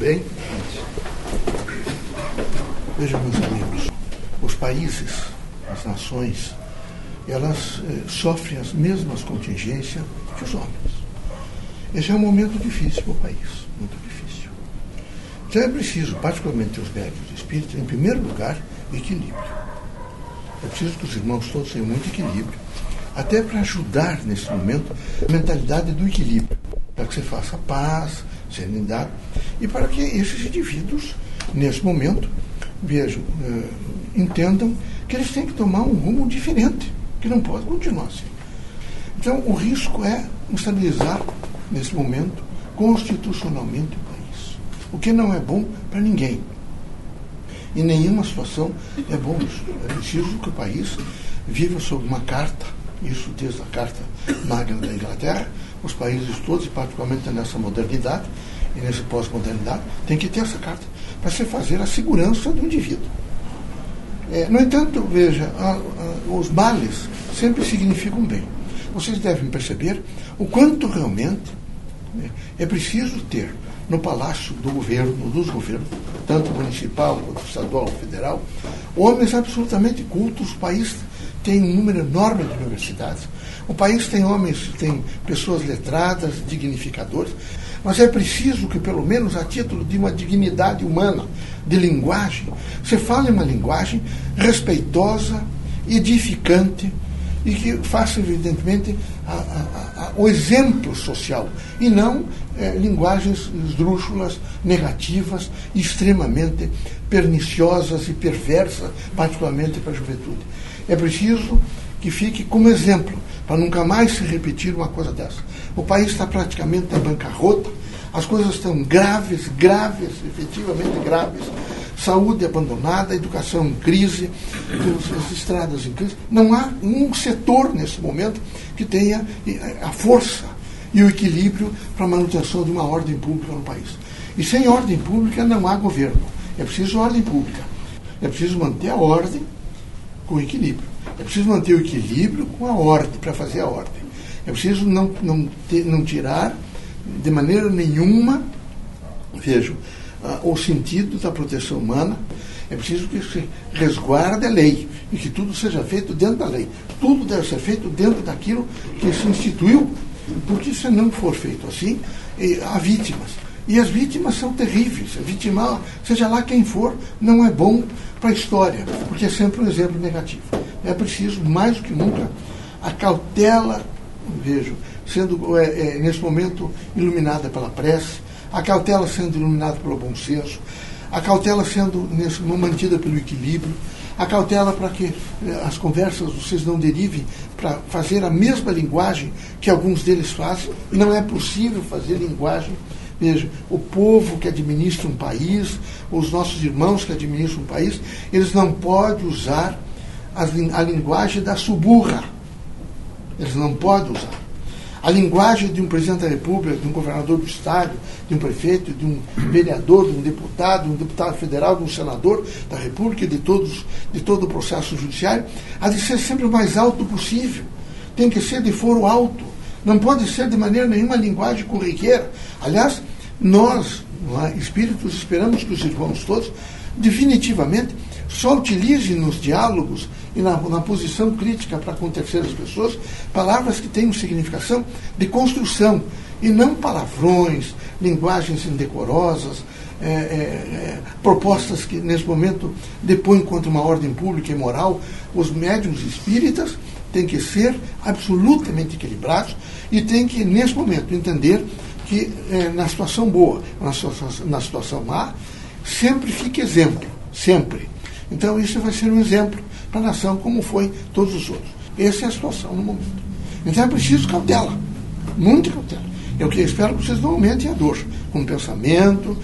bem? Vejam, meus amigos, os países, as nações, elas eh, sofrem as mesmas contingências que os homens. Esse é um momento difícil para o país, muito difícil. Então é preciso, particularmente os médicos espíritos, em primeiro lugar, equilíbrio. É preciso que os irmãos todos tenham muito equilíbrio, até para ajudar nesse momento a mentalidade do equilíbrio, para que você faça paz, serenidade, e para que esses indivíduos, nesse momento, vejam, eh, entendam que eles têm que tomar um rumo diferente, que não pode continuar assim. Então, o risco é estabilizar, nesse momento, constitucionalmente o país. O que não é bom para ninguém. Em nenhuma situação é bom isso. É preciso que o país viva sob uma carta, isso desde a Carta Magna da Inglaterra, os países todos, e particularmente nessa modernidade e nessa pós-modernidade, tem que ter essa carta para se fazer a segurança do indivíduo. É, no entanto, veja, a, a, os males sempre significam bem. Vocês devem perceber o quanto realmente né, é preciso ter no palácio do governo, dos governos, tanto municipal quanto estadual, federal, homens absolutamente cultos. O país tem um número enorme de universidades. O país tem homens, tem pessoas letradas, dignificadores, mas é preciso que, pelo menos a título de uma dignidade humana, de linguagem, você fale uma linguagem respeitosa, edificante e que faça, evidentemente, a, a, o exemplo social e não é, linguagens esdrúxulas, negativas, extremamente perniciosas e perversas, particularmente para a juventude. É preciso que fique como exemplo, para nunca mais se repetir uma coisa dessa. O país está praticamente em bancarrota, as coisas estão graves, graves, efetivamente graves. Saúde abandonada, educação em crise, as estradas em crise. Não há um setor nesse momento que tenha eh, a força e o equilíbrio para a manutenção de uma ordem pública no país. E sem ordem pública não há governo. É preciso ordem pública. É preciso manter a ordem com equilíbrio. É preciso manter o equilíbrio com a ordem, para fazer a ordem. É preciso não, não, ter, não tirar de maneira nenhuma, vejo, uh, o sentido da proteção humana. É preciso que se resguarde a lei e que tudo seja feito dentro da lei. Tudo deve ser feito dentro daquilo que se instituiu, porque se não for feito assim, há vítimas. E as vítimas são terríveis. A vítima, seja lá quem for, não é bom para a história, porque é sempre um exemplo negativo. É preciso, mais do que nunca, a cautela, vejo, sendo é, é, nesse momento iluminada pela prece, a cautela sendo iluminada pelo bom senso, a cautela sendo nesse, mantida pelo equilíbrio, a cautela para que é, as conversas vocês não derivem para fazer a mesma linguagem que alguns deles fazem. Não é possível fazer linguagem. Veja, o povo que administra um país, os nossos irmãos que administram um país, eles não podem usar a, a linguagem da suburra. Eles não podem usar. A linguagem de um presidente da República, de um governador do Estado, de um prefeito, de um vereador, de um deputado, de um deputado federal, de um senador da República, de, todos, de todo o processo judiciário, há de ser sempre o mais alto possível. Tem que ser de foro alto. Não pode ser de maneira nenhuma linguagem corriqueira. Aliás, nós, espíritos, esperamos que os irmãos todos, definitivamente, só utilizem nos diálogos e na, na posição crítica para com terceiras pessoas palavras que tenham significação de construção e não palavrões, linguagens indecorosas, é, é, é, propostas que nesse momento depõem contra uma ordem pública e moral. Os médiums espíritas têm que ser absolutamente equilibrados e têm que, nesse momento, entender que é, na situação boa, na situação, na situação má, sempre fique exemplo, sempre. Então isso vai ser um exemplo para a nação, como foi todos os outros. Essa é a situação no momento. Então é preciso cautela, muita cautela. Eu que espero que vocês não aumentem a dor, com pensamento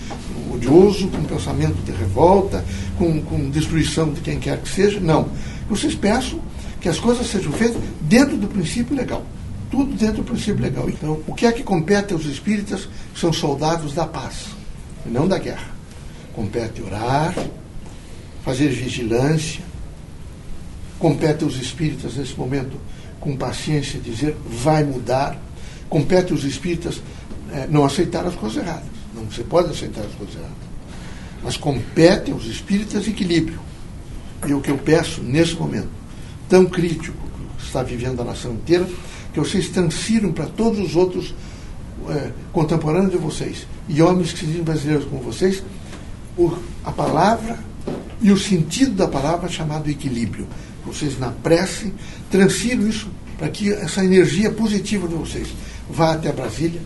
odioso, com pensamento de revolta, com, com destruição de quem quer que seja. Não. Vocês peçam que as coisas sejam feitas dentro do princípio legal. Tudo dentro do princípio legal. Então, o que é que compete aos espíritas? São soldados da paz, e não da guerra. Compete orar, fazer vigilância, compete aos espíritas nesse momento, com paciência, dizer vai mudar. Compete aos espíritas é, não aceitar as coisas erradas. Não você pode aceitar as coisas erradas. Mas compete aos espíritas equilíbrio. E o que eu peço nesse momento, tão crítico que está vivendo a nação inteira, que vocês transfiram para todos os outros é, contemporâneos de vocês e homens que se dizem brasileiros como vocês, o, a palavra e o sentido da palavra chamado equilíbrio. Vocês, na prece, transfiram isso para que essa energia positiva de vocês vá até Brasília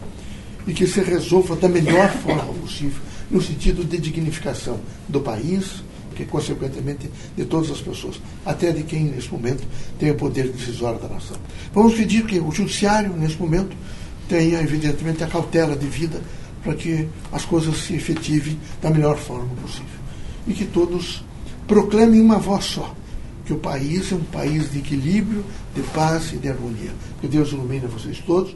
e que se resolva da melhor forma possível, no sentido de dignificação do país, que consequentemente de todas as pessoas, até de quem nesse momento tem o poder decisório da nação. Vamos pedir que o judiciário, nesse momento, tenha, evidentemente, a cautela de vida para que as coisas se efetivem da melhor forma possível. E que todos proclamem uma voz só, que o país é um país de equilíbrio, de paz e de harmonia. Que Deus ilumine vocês todos.